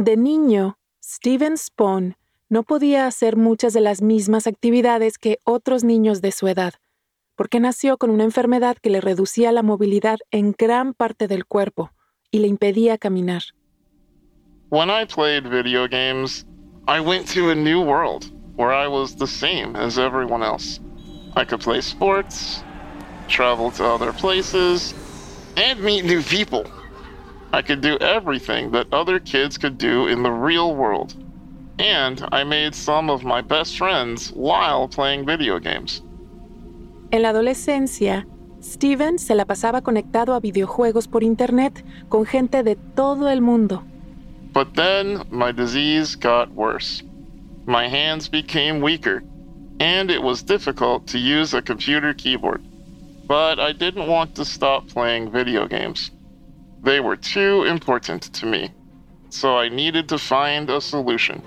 De niño, Steven Spohn no podía hacer muchas de las mismas actividades que otros niños de su edad, porque nació con una enfermedad que le reducía la movilidad en gran parte del cuerpo y le impedía caminar. When I played video games, I went to a new world where I was the same as everyone else. I could play sports, travel to other places, and meet new people. I could do everything that other kids could do in the real world. And I made some of my best friends while playing video games. En la adolescencia, Steven se la pasaba conectado a videojuegos por internet con gente de todo el mundo. But then my disease got worse. My hands became weaker, and it was difficult to use a computer keyboard. But I didn't want to stop playing video games. They were too important to me, so I needed to find a solution.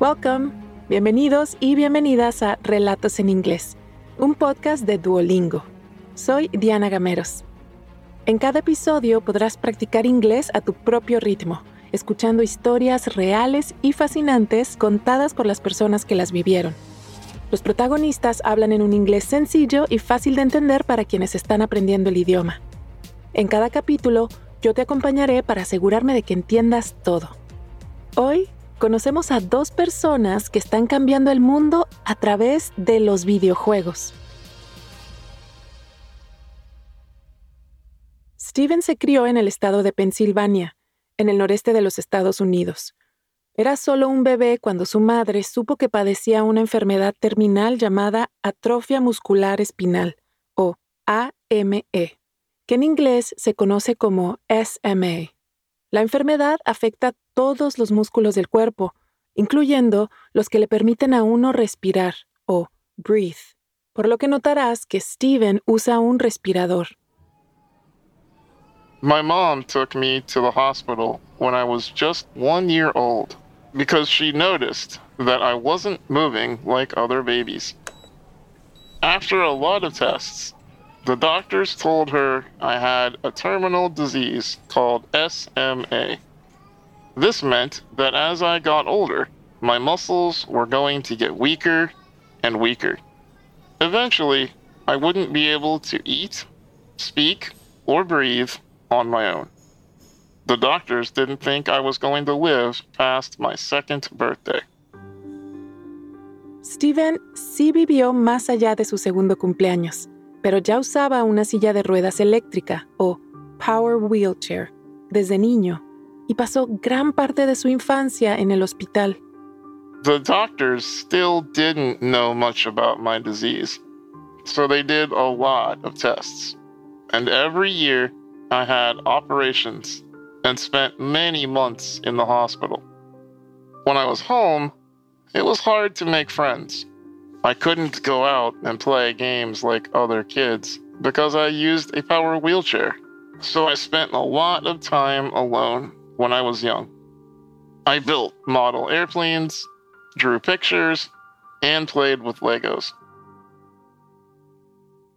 Welcome, bienvenidos y bienvenidas a Relatos en Inglés, un podcast de Duolingo. Soy Diana Gameros. En cada episodio podrás practicar inglés a tu propio ritmo, escuchando historias reales y fascinantes contadas por las personas que las vivieron. Los protagonistas hablan en un inglés sencillo y fácil de entender para quienes están aprendiendo el idioma. En cada capítulo, yo te acompañaré para asegurarme de que entiendas todo. Hoy conocemos a dos personas que están cambiando el mundo a través de los videojuegos. Steven se crió en el estado de Pensilvania, en el noreste de los Estados Unidos. Era solo un bebé cuando su madre supo que padecía una enfermedad terminal llamada atrofia muscular espinal, o AME, que en inglés se conoce como SMA. La enfermedad afecta todos los músculos del cuerpo, incluyendo los que le permiten a uno respirar o breathe, por lo que notarás que Steven usa un respirador. My mom took me to the hospital when I was just one year old because she noticed that I wasn't moving like other babies. After a lot of tests, the doctors told her I had a terminal disease called SMA. This meant that as I got older, my muscles were going to get weaker and weaker. Eventually, I wouldn't be able to eat, speak, or breathe on my own. The doctors didn't think I was going to live past my second birthday. Steven sí vivió más allá de su segundo cumpleaños. pero ya usaba una silla de ruedas eléctrica o power wheelchair desde niño y pasó gran parte de su infancia en el hospital. The doctors still didn't know much about my disease, so they did a lot of tests. And every year I had operations and spent many months in the hospital. When I was home, it was hard to make friends. I couldn't go out and play games like other kids because I used a power wheelchair. So I spent a lot of time alone when I was young. I built model airplanes, drew pictures, and played with Legos.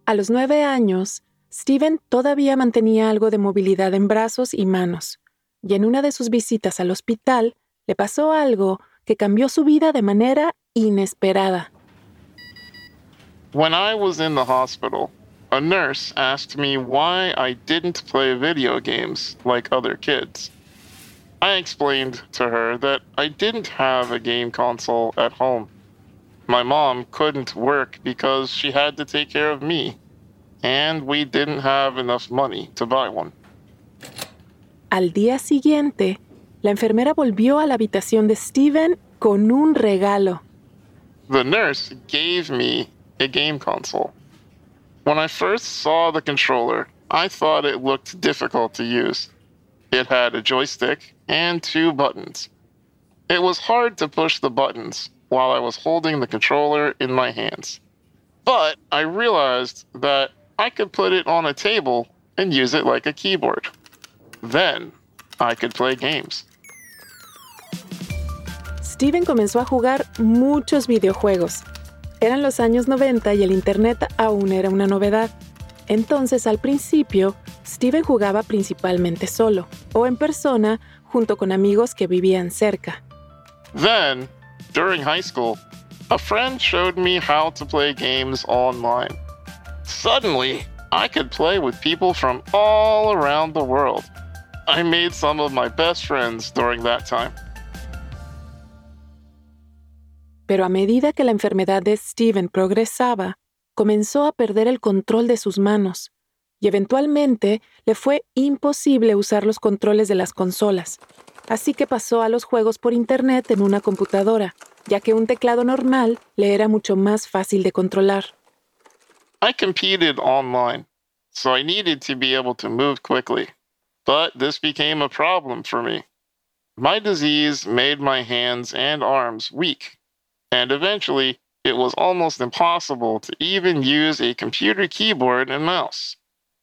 A los nueve años, Steven todavía mantenía algo de movilidad en brazos y manos, y en una de sus visitas al hospital le pasó algo que cambió su vida de manera inesperada. When I was in the hospital, a nurse asked me why I didn't play video games like other kids. I explained to her that I didn't have a game console at home. My mom couldn't work because she had to take care of me, and we didn't have enough money to buy one. Al día siguiente, la enfermera volvió a la habitación de Steven con un regalo. The nurse gave me a game console. When I first saw the controller, I thought it looked difficult to use. It had a joystick and two buttons. It was hard to push the buttons while I was holding the controller in my hands. But I realized that I could put it on a table and use it like a keyboard. Then I could play games. Steven comenzó a jugar muchos videojuegos Eran los años 90 y el Internet aún era una novedad. Entonces, al principio, Steven jugaba principalmente solo o en persona junto con amigos que vivían cerca. Then, during high school, a friend showed me how to play games online. Suddenly, I could play with people from all around the world. I made some of my best friends during that time. Pero a medida que la enfermedad de Steven progresaba, comenzó a perder el control de sus manos y eventualmente le fue imposible usar los controles de las consolas, así que pasó a los juegos por Internet en una computadora, ya que un teclado normal le era mucho más fácil de controlar. I competed online, so I needed to be able to move quickly. But this became a problem for me. My disease made my hands and arms weak, and eventually it was almost impossible to even use a computer keyboard and mouse.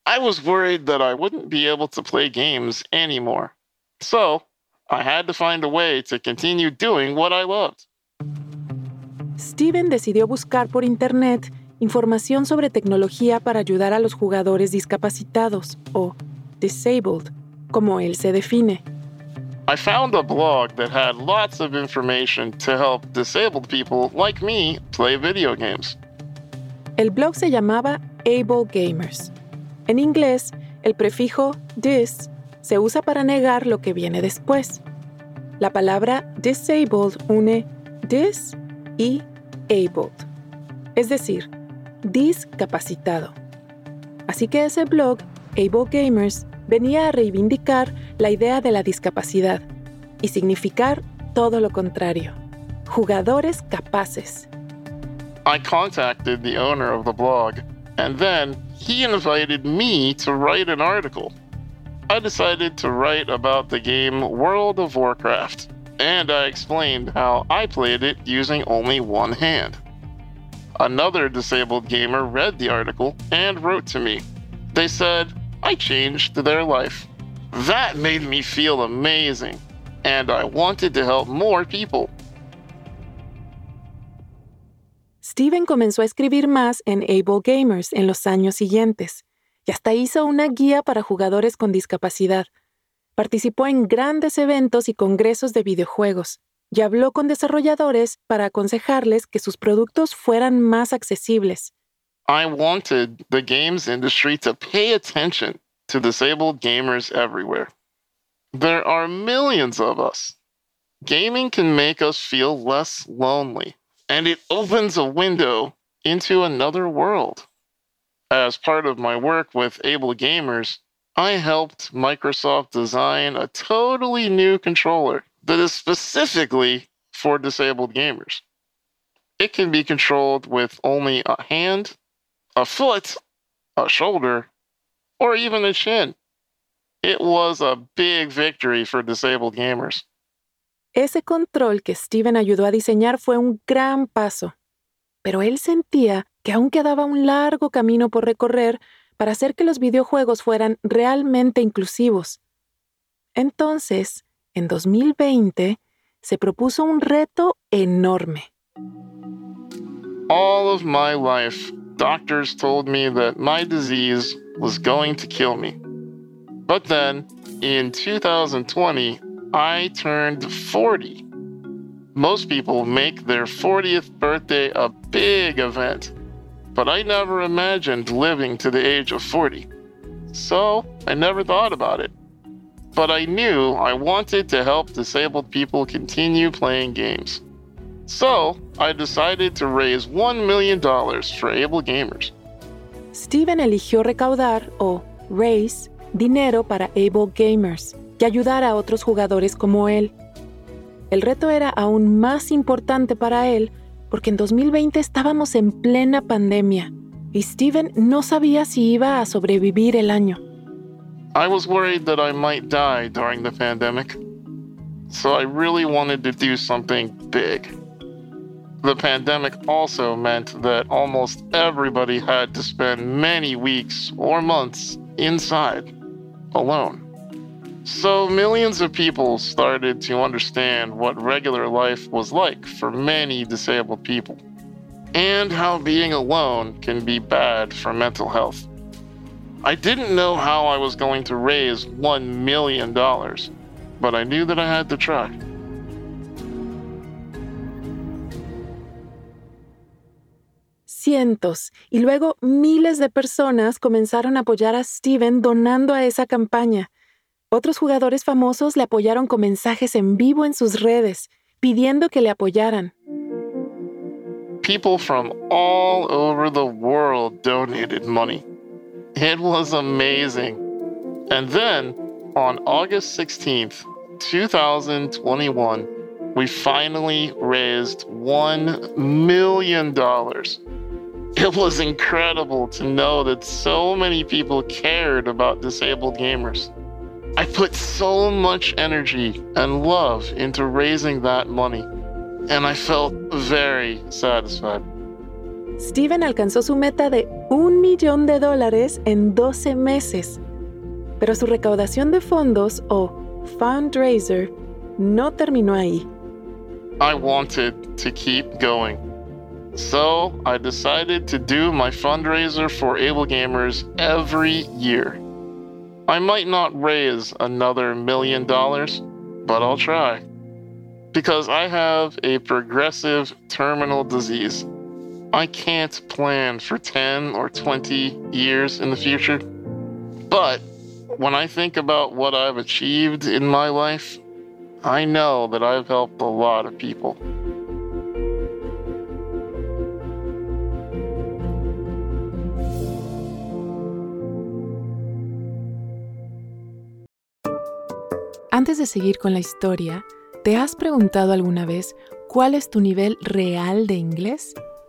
I was worried that I wouldn't be able to play games anymore. So, I had to find a way to continue doing what I loved. Steven decidió buscar por Internet información sobre tecnología para ayudar a los jugadores discapacitados o disabled, como él se define. I found a blog that had lots of information to help disabled people like me play video games. El blog se llamaba Able Gamers. En inglés, el prefijo dis se usa para negar lo que viene después. La palabra disabled une dis y abled, es decir, discapacitado. Así que ese blog, Able Gamers, venía a reivindicar la idea de la discapacidad y significar todo lo contrario, jugadores capaces. I contacted the owner of the blog, and then he invited me to write an article. I decided to write about the game World of Warcraft, and I explained how I played it using only one hand. Another disabled gamer read the article and wrote to me. They said, I changed their life. That made me feel amazing, and I wanted to help more people. Steven comenzó a escribir más en Able Gamers en los años siguientes y hasta hizo una guía para jugadores con discapacidad. Participó en grandes eventos y congresos de videojuegos y habló con desarrolladores para aconsejarles que sus productos fueran más accesibles. I wanted the games industry to pay attention to disabled gamers everywhere. There are millions of us. Gaming can make us feel less lonely, and it opens a window into another world. As part of my work with Able Gamers, I helped Microsoft design a totally new controller that is specifically for disabled gamers. It can be controlled with only a hand, a foot, a shoulder, or even a chin. It was a big victory for disabled gamers. Ese control que Steven ayudó a diseñar fue un gran paso, pero él sentía que aún quedaba un largo camino por recorrer para hacer que los videojuegos fueran realmente inclusivos. Entonces, en 2020, se propuso un reto enorme. All of my life, doctors told me that my disease was going to kill me. But then, in 2020, I turned 40. Most people make their 40th birthday a big event, but I never imagined living to the age of 40. So I never thought about it. But I knew I wanted to help disabled people continue playing games. So I decided to raise $1 million for able gamers. Steven eligió recaudar o raise dinero para able gamers y ayudar a otros jugadores como él. El reto era aún más importante para él porque en 2020 estábamos en plena pandemia y Steven no sabía si iba a sobrevivir el año. I was worried that I might die during the pandemic, so I really wanted to do something big. The pandemic also meant that almost everybody had to spend many weeks or months inside, alone. So millions of people started to understand what regular life was like for many disabled people, and how being alone can be bad for mental health. I didn't know how I was going to raise $1 million, but I knew that I had to try. Cientos y luego miles de personas comenzaron a apoyar a Steven donando a esa campaña. Otros jugadores famosos le apoyaron con mensajes en vivo en sus redes, pidiendo que le apoyaran. People from all over the world donated money. It was amazing. And then, on August 16th, 2021, we finally raised $1 million. It was incredible to know that so many people cared about disabled gamers. I put so much energy and love into raising that money, and I felt very satisfied. Steven alcanzó su meta de un millón de dólares en 12 meses, pero su recaudación de fondos o fundraiser no terminó ahí. I wanted to keep going. So I decided to do my fundraiser for Able Gamers every year. I might not raise another million dollars, but I'll try. Because I have a progressive terminal disease. I can't plan for 10 or 20 years in the future. But when I think about what I've achieved in my life, I know that I've helped a lot of people. Antes de seguir con la historia, ¿te has preguntado alguna vez cuál es tu nivel real de inglés?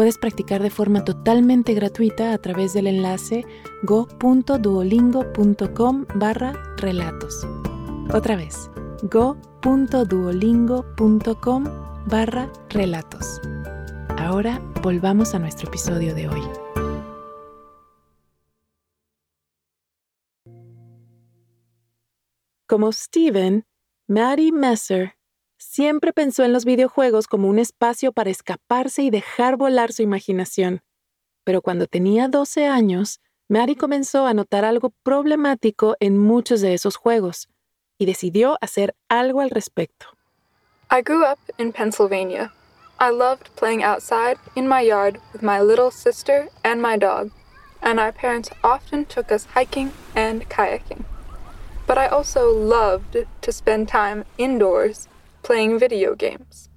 puedes practicar de forma totalmente gratuita a través del enlace go.duolingo.com barra relatos. Otra vez, go.duolingo.com barra relatos. Ahora volvamos a nuestro episodio de hoy. Como Steven, Maddie Messer siempre pensó en los videojuegos como un espacio para escaparse y dejar volar su imaginación. Pero cuando tenía 12 años, Mary comenzó a notar algo problemático en muchos de esos juegos y decidió hacer algo al respecto. I grew up in Pennsylvania. I loved playing outside in my yard with my little sister and my dog, and our parents often took us hiking and kayaking. But I also loved to spend time indoors playing video games.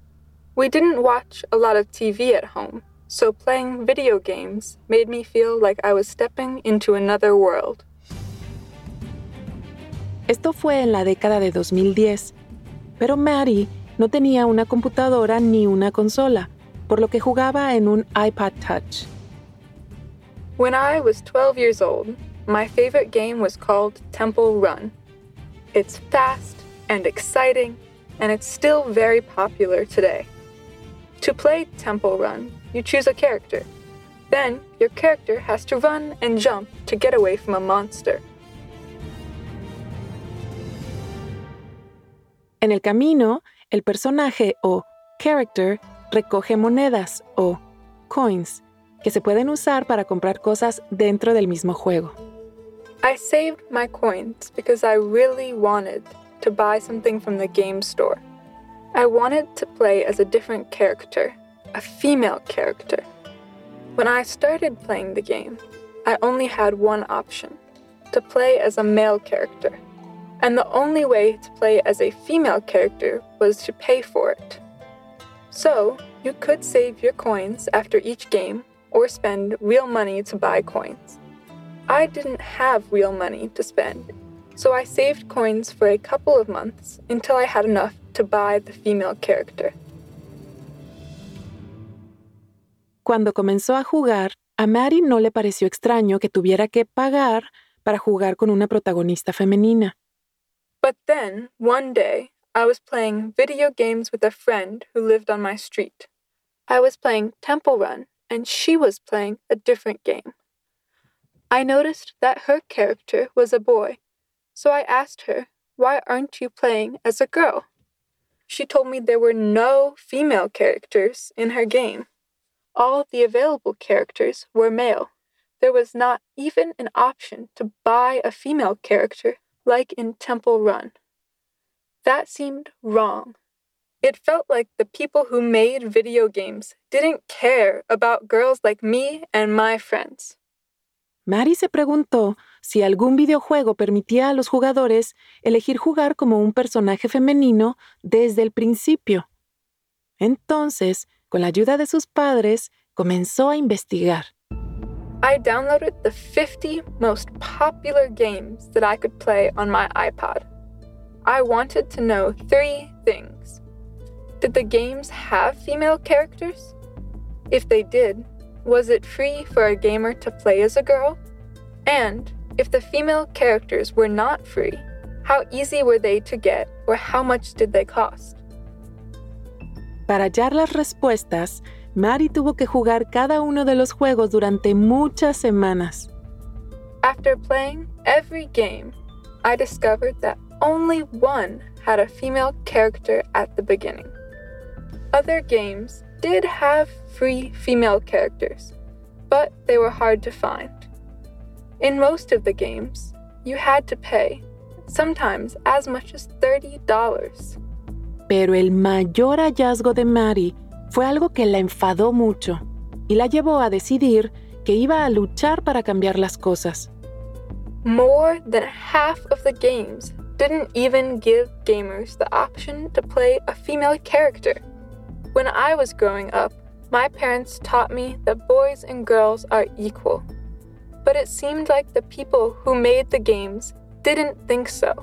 We didn't watch a lot of TV at home, so playing video games made me feel like I was stepping into another world. Esto fue en la década de 2010, pero Maddie no tenía una computadora ni una consola, por lo que jugaba en un iPod Touch. When I was 12 years old, my favorite game was called Temple Run. It's fast and exciting and it's still very popular today. To play Temple Run, you choose a character. Then, your character has to run and jump to get away from a monster. En el camino, el personaje o character recoge monedas o coins que se pueden usar para comprar cosas dentro del mismo juego. I saved my coins because I really wanted to buy something from the game store. I wanted to play as a different character, a female character. When I started playing the game, I only had one option to play as a male character. And the only way to play as a female character was to pay for it. So, you could save your coins after each game or spend real money to buy coins. I didn't have real money to spend so I saved coins for a couple of months until I had enough to buy the female character. Cuando comenzó a jugar, a Maddie no le pareció extraño que tuviera que pagar para jugar con una protagonista femenina. But then, one day, I was playing video games with a friend who lived on my street. I was playing Temple Run, and she was playing a different game. I noticed that her character was a boy, so I asked her, Why aren't you playing as a girl? She told me there were no female characters in her game. All the available characters were male. There was not even an option to buy a female character like in Temple Run. That seemed wrong. It felt like the people who made video games didn't care about girls like me and my friends. Maddie se preguntó si algún videojuego permitía a los jugadores elegir jugar como un personaje femenino desde el principio. Entonces, con la ayuda de sus padres, comenzó a investigar. I downloaded the 50 most popular games that I could play on my iPod. I wanted to know three things. Did the games have female characters? If they did, was it free for a gamer to play as a girl? And if the female characters were not free, how easy were they to get or how much did they cost? Para hallar las respuestas, Maddie tuvo que jugar cada uno de los juegos durante muchas semanas. After playing every game, I discovered that only one had a female character at the beginning. Other games did have free female characters, but they were hard to find. In most of the games, you had to pay, sometimes as much as $30. Pero el mayor hallazgo de Maddie fue algo que la enfadó mucho y la llevó a decidir que iba a luchar para cambiar las cosas. More than half of the games didn't even give gamers the option to play a female character. When I was growing up, my parents taught me that boys and girls are equal. But it seemed like the people who made the games didn't think so.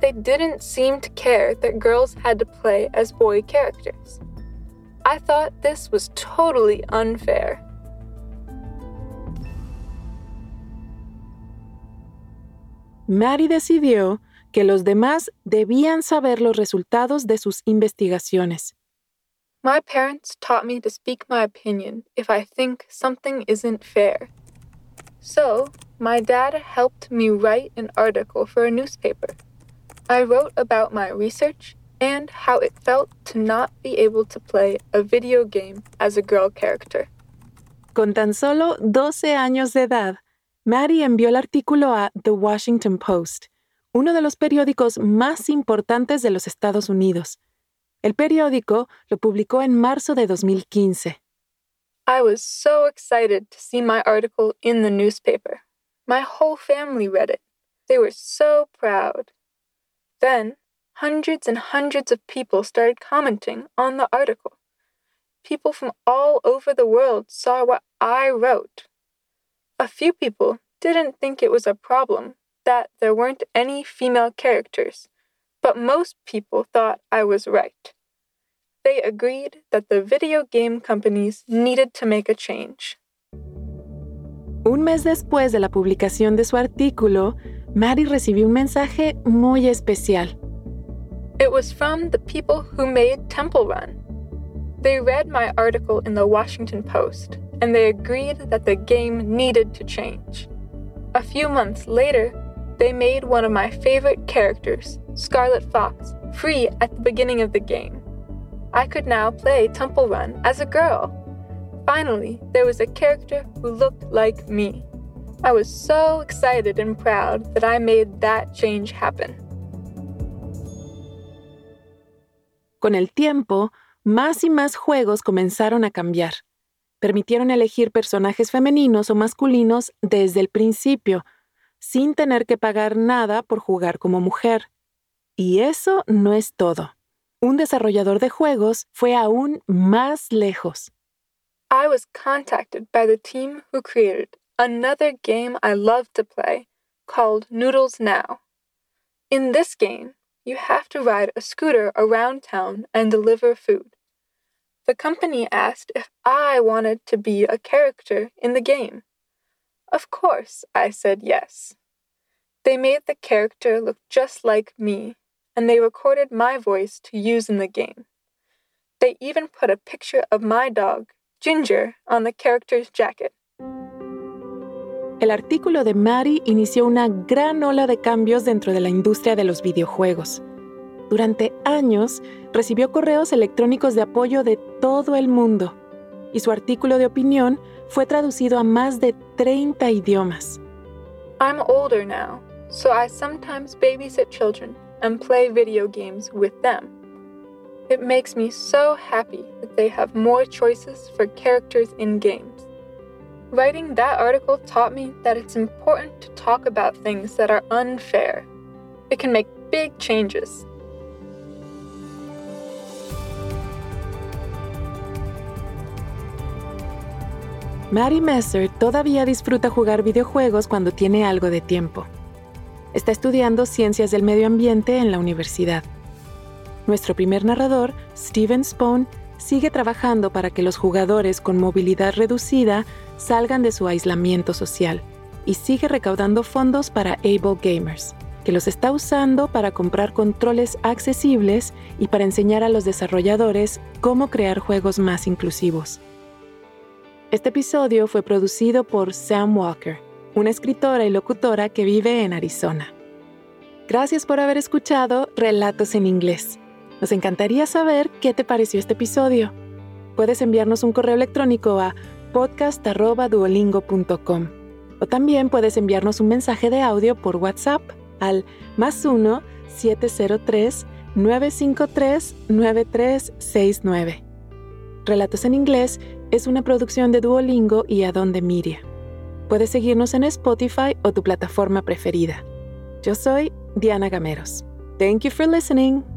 They didn't seem to care that girls had to play as boy characters. I thought this was totally unfair. Maddie decidió que los demás debían saber los resultados de sus investigaciones. My parents taught me to speak my opinion if I think something isn't fair. So, my dad helped me write an article for a newspaper. I wrote about my research and how it felt to not be able to play a video game as a girl character. Con tan solo 12 años de edad, Maddie envió el artículo a The Washington Post, uno de los periódicos más importantes de los Estados Unidos. El periódico lo publicó en marzo de 2015. I was so excited to see my article in the newspaper. My whole family read it. They were so proud. Then, hundreds and hundreds of people started commenting on the article. People from all over the world saw what I wrote. A few people didn't think it was a problem that there weren't any female characters, but most people thought I was right. They agreed that the video game companies needed to make a change. Un mes después de la publicación de su artículo, Maddie recibió un mensaje muy especial. It was from the people who made Temple Run. They read my article in the Washington Post and they agreed that the game needed to change. A few months later, they made one of my favorite characters, Scarlet Fox, free at the beginning of the game. I could now play Temple Run as a girl. Finally, there was a character who looked like me. I was so excited and proud that I made that change happen. Con el tiempo, más y más juegos comenzaron a cambiar. Permitieron elegir personajes femeninos o masculinos desde el principio, sin tener que pagar nada por jugar como mujer. Y eso no es todo. Un desarrollador de juegos fue aún más lejos. I was contacted by the team who created another game I love to play called Noodles Now. In this game, you have to ride a scooter around town and deliver food. The company asked if I wanted to be a character in the game. Of course, I said yes. They made the character look just like me, and they recorded my voice to use in the game. They even put a picture of my dog, Ginger, on the character's jacket. El artículo de Mari inició una gran ola de cambios dentro de la industria de los videojuegos. Durante años recibió correos electrónicos de apoyo de todo el mundo y su artículo de opinión fue traducido a más de 30 idiomas. I'm older now, so I sometimes babysit children and play video games with them. It makes me so happy that they have more choices for characters in games. Writing that article taught me that it's important to talk about things that are unfair. It can make big changes. Maddie Messer todavía disfruta jugar videojuegos cuando tiene algo de tiempo. Está estudiando ciencias del medio ambiente en la universidad. Nuestro primer narrador, Steven Spohn, sigue trabajando para que los jugadores con movilidad reducida salgan de su aislamiento social y sigue recaudando fondos para Able Gamers, que los está usando para comprar controles accesibles y para enseñar a los desarrolladores cómo crear juegos más inclusivos. Este episodio fue producido por Sam Walker, una escritora y locutora que vive en Arizona. Gracias por haber escuchado Relatos en Inglés. Nos encantaría saber qué te pareció este episodio. Puedes enviarnos un correo electrónico a podcast.duolingo.com o también puedes enviarnos un mensaje de audio por WhatsApp al más 1-703-953-9369. Relatos en Inglés es una producción de Duolingo y Adonde Miria. Puedes seguirnos en Spotify o tu plataforma preferida. Yo soy Diana Gameros. Thank you for listening.